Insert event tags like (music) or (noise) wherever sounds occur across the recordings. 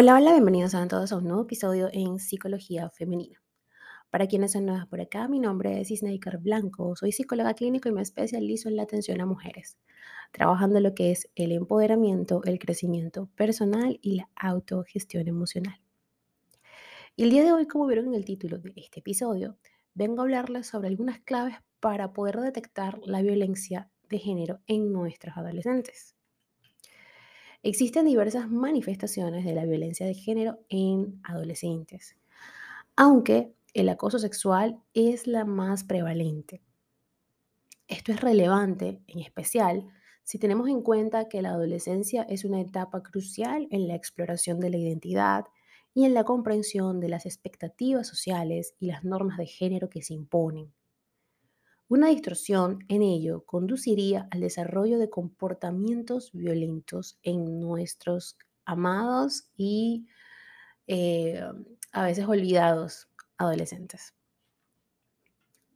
Hola, hola, bienvenidos a todos a un nuevo episodio en Psicología Femenina. Para quienes son nuevas por acá, mi nombre es Isneikar Blanco, soy psicóloga clínico y me especializo en la atención a mujeres, trabajando lo que es el empoderamiento, el crecimiento personal y la autogestión emocional. Y el día de hoy, como vieron en el título de este episodio, vengo a hablarles sobre algunas claves para poder detectar la violencia de género en nuestros adolescentes. Existen diversas manifestaciones de la violencia de género en adolescentes, aunque el acoso sexual es la más prevalente. Esto es relevante, en especial, si tenemos en cuenta que la adolescencia es una etapa crucial en la exploración de la identidad y en la comprensión de las expectativas sociales y las normas de género que se imponen. Una distorsión en ello conduciría al desarrollo de comportamientos violentos en nuestros amados y eh, a veces olvidados adolescentes.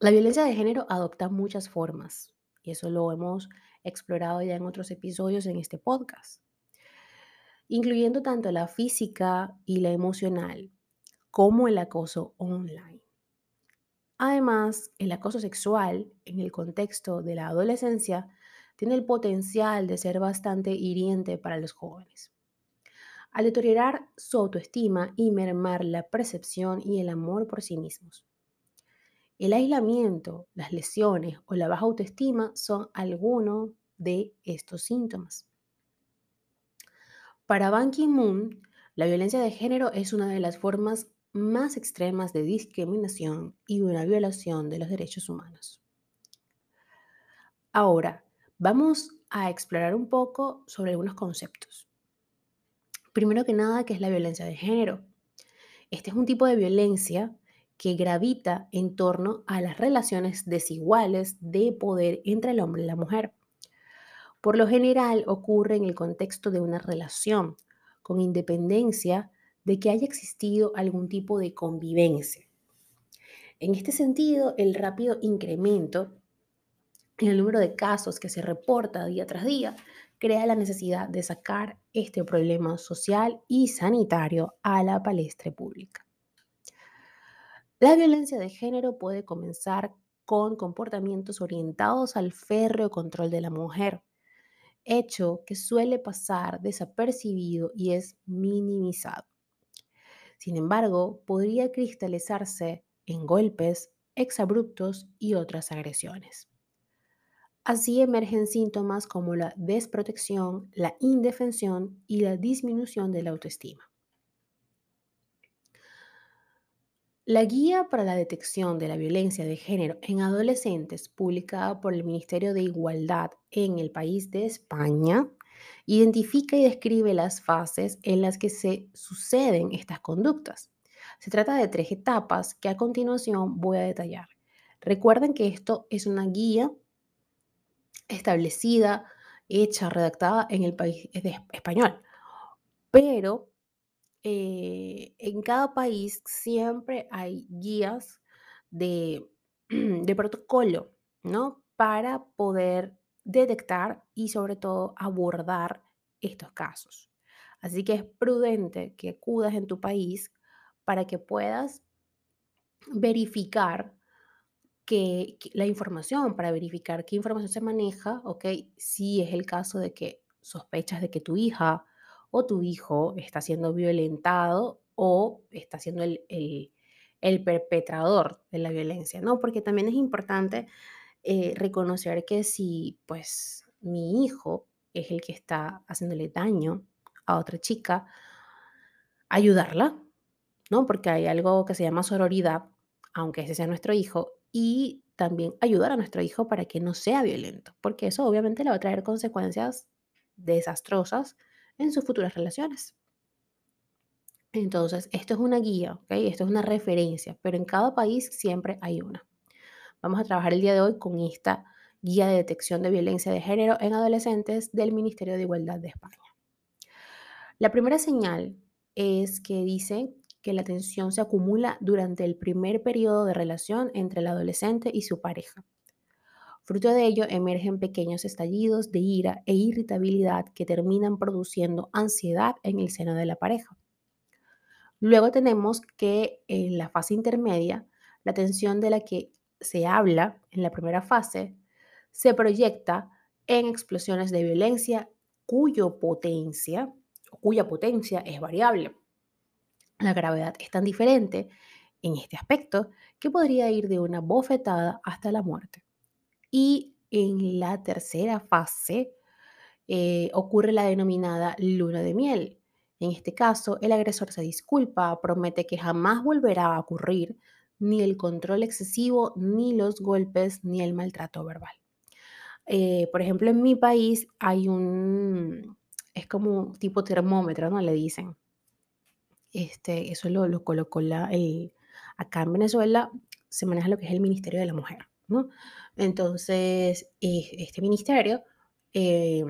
La violencia de género adopta muchas formas y eso lo hemos explorado ya en otros episodios en este podcast, incluyendo tanto la física y la emocional como el acoso online. Además, el acoso sexual en el contexto de la adolescencia tiene el potencial de ser bastante hiriente para los jóvenes. Al deteriorar su autoestima y mermar la percepción y el amor por sí mismos. El aislamiento, las lesiones o la baja autoestima son algunos de estos síntomas. Para Ban Ki-moon, la violencia de género es una de las formas más extremas de discriminación y una violación de los derechos humanos. Ahora, vamos a explorar un poco sobre algunos conceptos. Primero que nada, ¿qué es la violencia de género? Este es un tipo de violencia que gravita en torno a las relaciones desiguales de poder entre el hombre y la mujer. Por lo general ocurre en el contexto de una relación, con independencia de que haya existido algún tipo de convivencia. En este sentido, el rápido incremento en el número de casos que se reporta día tras día crea la necesidad de sacar este problema social y sanitario a la palestra pública. La violencia de género puede comenzar con comportamientos orientados al férreo control de la mujer, hecho que suele pasar desapercibido y es minimizado. Sin embargo, podría cristalizarse en golpes, exabruptos y otras agresiones. Así emergen síntomas como la desprotección, la indefensión y la disminución de la autoestima. La guía para la detección de la violencia de género en adolescentes, publicada por el Ministerio de Igualdad en el país de España, Identifica y describe las fases en las que se suceden estas conductas. Se trata de tres etapas que a continuación voy a detallar. Recuerden que esto es una guía establecida, hecha, redactada en el país español, pero eh, en cada país siempre hay guías de, (clears throat) de protocolo, ¿no? Para poder detectar y sobre todo abordar estos casos. Así que es prudente que acudas en tu país para que puedas verificar que, la información, para verificar qué información se maneja, ¿ok? Si es el caso de que sospechas de que tu hija o tu hijo está siendo violentado o está siendo el, el, el perpetrador de la violencia, ¿no? Porque también es importante eh, reconocer que si pues mi hijo es el que está haciéndole daño a otra chica, ayudarla, ¿no? Porque hay algo que se llama sororidad, aunque ese sea nuestro hijo, y también ayudar a nuestro hijo para que no sea violento, porque eso obviamente le va a traer consecuencias desastrosas en sus futuras relaciones. Entonces, esto es una guía, ¿ok? Esto es una referencia, pero en cada país siempre hay una. Vamos a trabajar el día de hoy con esta guía de detección de violencia de género en adolescentes del Ministerio de Igualdad de España. La primera señal es que dice que la tensión se acumula durante el primer periodo de relación entre el adolescente y su pareja. Fruto de ello emergen pequeños estallidos de ira e irritabilidad que terminan produciendo ansiedad en el seno de la pareja. Luego tenemos que en la fase intermedia, la tensión de la que se habla en la primera fase se proyecta en explosiones de violencia cuyo potencia, cuya potencia es variable. La gravedad es tan diferente en este aspecto que podría ir de una bofetada hasta la muerte. Y en la tercera fase eh, ocurre la denominada luna de miel. En este caso, el agresor se disculpa, promete que jamás volverá a ocurrir ni el control excesivo, ni los golpes, ni el maltrato verbal. Eh, por ejemplo, en mi país hay un, es como un tipo termómetro, ¿no? Le dicen. Este, eso lo, lo colocó acá en Venezuela se maneja lo que es el Ministerio de la Mujer, ¿no? Entonces, este ministerio eh,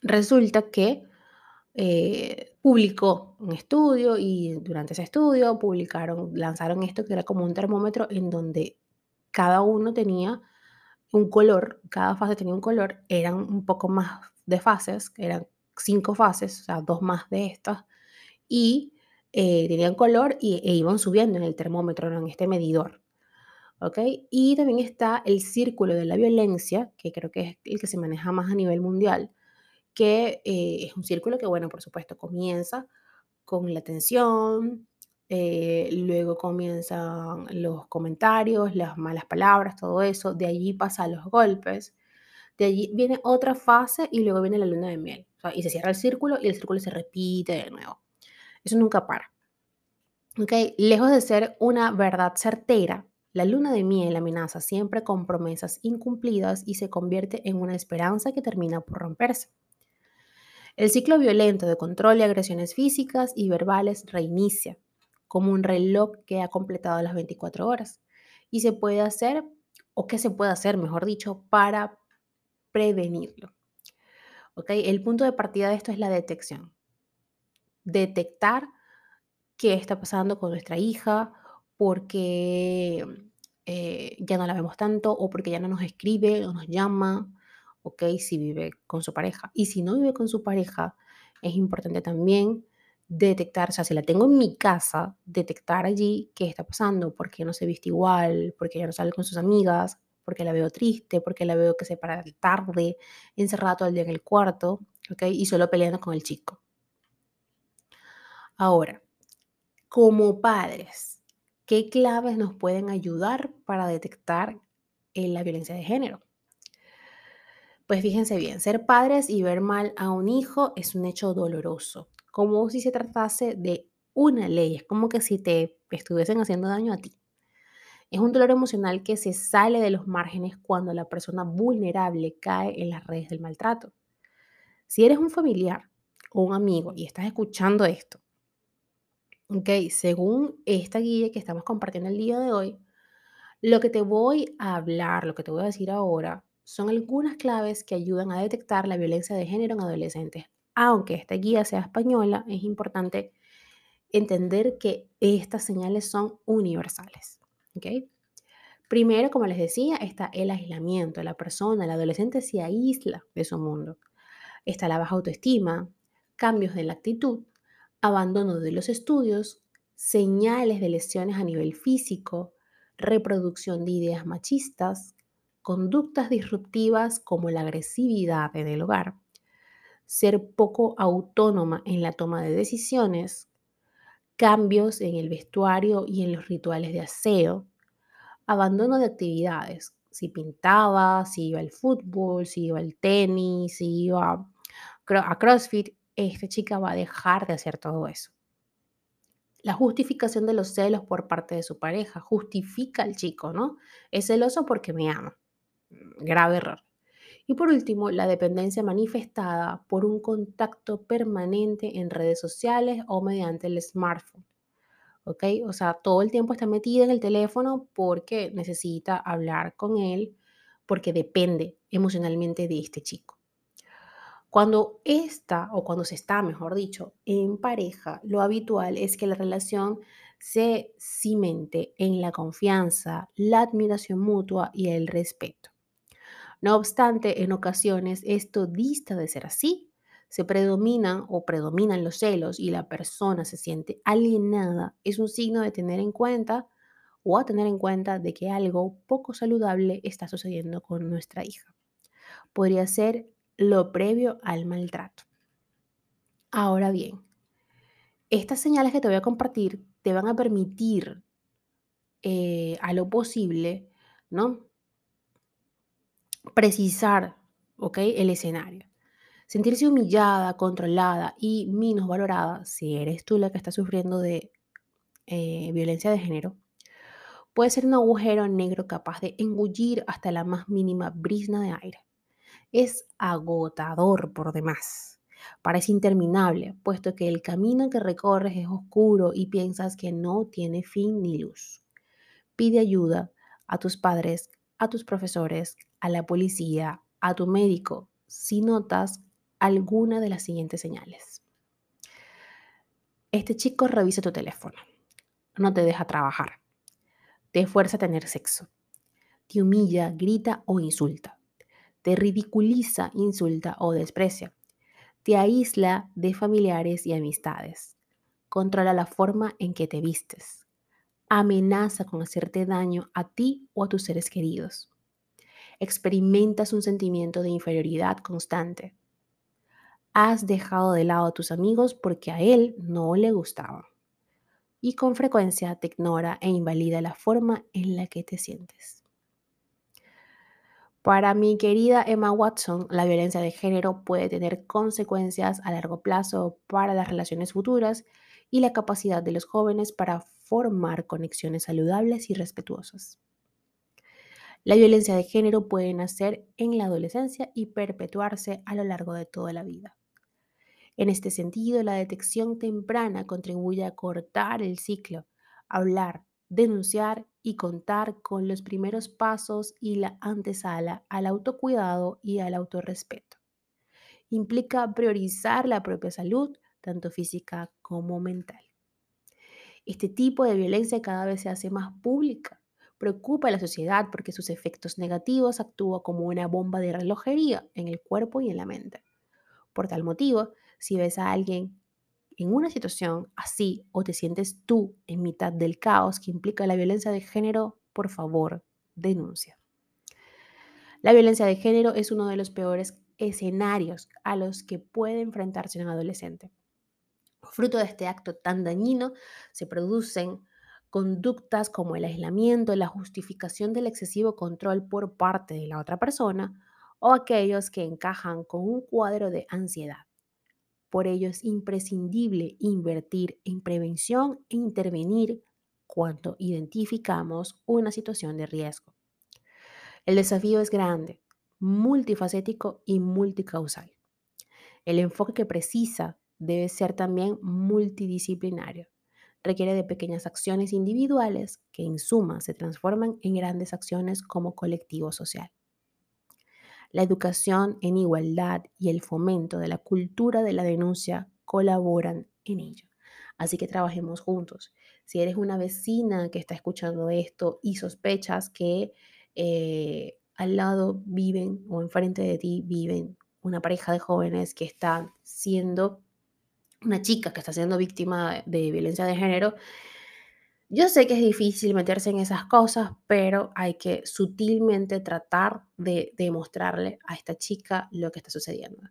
resulta que eh, publicó un estudio y durante ese estudio publicaron, lanzaron esto que era como un termómetro en donde cada uno tenía un color, cada fase tenía un color, eran un poco más de fases, eran cinco fases, o sea, dos más de estas, y eh, tenían color y, e iban subiendo en el termómetro, en este medidor. ¿Ok? Y también está el círculo de la violencia, que creo que es el que se maneja más a nivel mundial, que eh, es un círculo que, bueno, por supuesto, comienza con la tensión, eh, luego comienzan los comentarios, las malas palabras, todo eso, de allí pasa a los golpes, de allí viene otra fase y luego viene la luna de miel. y se cierra el círculo y el círculo se repite de nuevo. Eso nunca para. ¿Okay? Lejos de ser una verdad certera, la luna de miel amenaza siempre con promesas incumplidas y se convierte en una esperanza que termina por romperse. El ciclo violento de control y agresiones físicas y verbales reinicia, como un reloj que ha completado las 24 horas. Y se puede hacer, o qué se puede hacer, mejor dicho, para prevenirlo. ¿Okay? El punto de partida de esto es la detección. Detectar qué está pasando con nuestra hija, porque eh, ya no la vemos tanto o porque ya no nos escribe o nos llama ¿ok? Si vive con su pareja. Y si no vive con su pareja, es importante también detectar, o sea, si la tengo en mi casa, detectar allí qué está pasando, por qué no se viste igual, por qué ya no sale con sus amigas, porque la veo triste, porque la veo que se para tarde, encerrada todo el día en el cuarto, ¿ok? Y solo peleando con el chico. Ahora, como padres, ¿qué claves nos pueden ayudar para detectar eh, la violencia de género? Pues fíjense bien, ser padres y ver mal a un hijo es un hecho doloroso, como si se tratase de una ley, es como que si te estuviesen haciendo daño a ti. Es un dolor emocional que se sale de los márgenes cuando la persona vulnerable cae en las redes del maltrato. Si eres un familiar o un amigo y estás escuchando esto, ok, según esta guía que estamos compartiendo el día de hoy, lo que te voy a hablar, lo que te voy a decir ahora, son algunas claves que ayudan a detectar la violencia de género en adolescentes. Aunque esta guía sea española, es importante entender que estas señales son universales. Primero, como les decía, está el aislamiento. La persona, el adolescente se aísla de su mundo. Está la baja autoestima, cambios de la actitud, abandono de los estudios, señales de lesiones a nivel físico, reproducción de ideas machistas, conductas disruptivas como la agresividad en el hogar, ser poco autónoma en la toma de decisiones, cambios en el vestuario y en los rituales de aseo, abandono de actividades, si pintaba, si iba al fútbol, si iba al tenis, si iba a CrossFit, esta chica va a dejar de hacer todo eso. La justificación de los celos por parte de su pareja justifica al chico, ¿no? Es celoso porque me ama grave error. Y por último, la dependencia manifestada por un contacto permanente en redes sociales o mediante el smartphone. ¿Ok? O sea, todo el tiempo está metida en el teléfono porque necesita hablar con él, porque depende emocionalmente de este chico. Cuando está, o cuando se está, mejor dicho, en pareja, lo habitual es que la relación se cimente en la confianza, la admiración mutua y el respeto. No obstante, en ocasiones esto dista de ser así. se predominan o predominan los celos y la persona se siente alienada, es un signo de tener en cuenta o a tener en cuenta de que algo poco saludable está sucediendo con nuestra hija. Podría ser lo previo al maltrato. Ahora bien, estas señales que te voy a compartir te van a permitir eh, a lo posible, ¿no? Precisar. El escenario. Sentirse humillada, controlada y menos valorada, si eres tú la que está sufriendo de eh, violencia de género, puede ser un agujero negro capaz de engullir hasta la más mínima brisna de aire. Es agotador por demás. Parece interminable, puesto que el camino que recorres es oscuro y piensas que no tiene fin ni luz. Pide ayuda a tus padres, a tus profesores, a la policía, a tu médico, si notas alguna de las siguientes señales. Este chico revisa tu teléfono, no te deja trabajar, te fuerza a tener sexo, te humilla, grita o insulta, te ridiculiza, insulta o desprecia, te aísla de familiares y amistades, controla la forma en que te vistes, amenaza con hacerte daño a ti o a tus seres queridos. Experimentas un sentimiento de inferioridad constante, has dejado de lado a tus amigos porque a él no le gustaban. Y con frecuencia te ignora e invalida la forma en la que te sientes. Para mi querida Emma Watson, la violencia de género puede tener consecuencias a largo plazo para las relaciones futuras y la capacidad de los jóvenes para formar conexiones saludables y respetuosas. La violencia de género puede nacer en la adolescencia y perpetuarse a lo largo de toda la vida. En este sentido, la detección temprana contribuye a cortar el ciclo, hablar, denunciar y contar con los primeros pasos y la antesala al autocuidado y al autorrespeto. Implica priorizar la propia salud, tanto física como mental. Este tipo de violencia cada vez se hace más pública. Preocupa a la sociedad porque sus efectos negativos actúan como una bomba de relojería en el cuerpo y en la mente. Por tal motivo, si ves a alguien en una situación así o te sientes tú en mitad del caos que implica la violencia de género, por favor, denuncia. La violencia de género es uno de los peores escenarios a los que puede enfrentarse un adolescente. Fruto de este acto tan dañino se producen conductas como el aislamiento, la justificación del excesivo control por parte de la otra persona o aquellos que encajan con un cuadro de ansiedad por ello es imprescindible invertir en prevención e intervenir cuando identificamos una situación de riesgo. El desafío es grande, multifacético y multicausal. El enfoque que precisa debe ser también multidisciplinario. Requiere de pequeñas acciones individuales que en suma se transforman en grandes acciones como colectivo social. La educación en igualdad y el fomento de la cultura de la denuncia colaboran en ello. Así que trabajemos juntos. Si eres una vecina que está escuchando esto y sospechas que eh, al lado viven o enfrente de ti viven una pareja de jóvenes que están siendo, una chica que está siendo víctima de violencia de género, yo sé que es difícil meterse en esas cosas, pero hay que sutilmente tratar de demostrarle a esta chica lo que está sucediendo.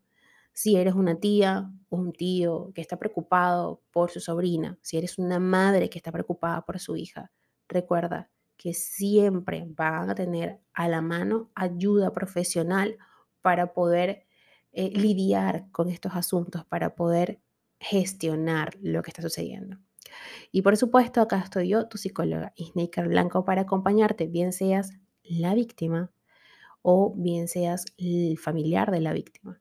Si eres una tía o un tío que está preocupado por su sobrina, si eres una madre que está preocupada por su hija, recuerda que siempre van a tener a la mano ayuda profesional para poder eh, lidiar con estos asuntos, para poder gestionar lo que está sucediendo. Y por supuesto, acá estoy yo, tu psicóloga Isnaker Blanco, para acompañarte, bien seas la víctima o bien seas el familiar de la víctima.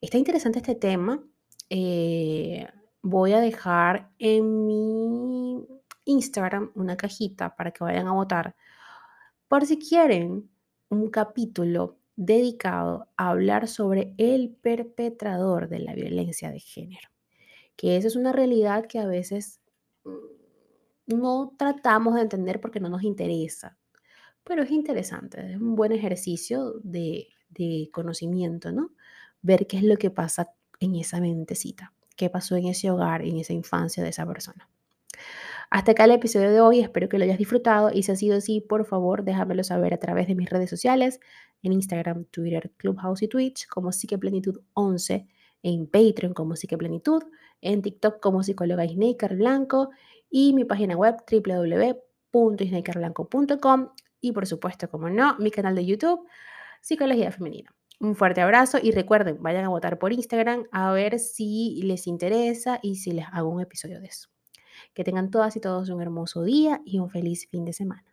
Está interesante este tema. Eh, voy a dejar en mi Instagram una cajita para que vayan a votar por si quieren un capítulo dedicado a hablar sobre el perpetrador de la violencia de género que esa es una realidad que a veces mm, no tratamos de entender porque no nos interesa, pero es interesante, es un buen ejercicio de, conocimiento, ¿no? Ver qué es lo que pasa en esa mentecita, qué pasó en ese hogar, en esa infancia de esa persona. Hasta acá el episodio de hoy, espero que lo hayas disfrutado y si ha sido así, por favor déjamelo saber a través de mis redes sociales, en Instagram, Twitter, Clubhouse y Twitch como Psiqueplenitud 11, en Patreon como Psiqueplenitud, en TikTok como psicóloga Isnaker Blanco y mi página web www.isnakerblanco.com y por supuesto, como no, mi canal de YouTube, Psicología Femenina. Un fuerte abrazo y recuerden, vayan a votar por Instagram a ver si les interesa y si les hago un episodio de eso. Que tengan todas y todos un hermoso día y un feliz fin de semana.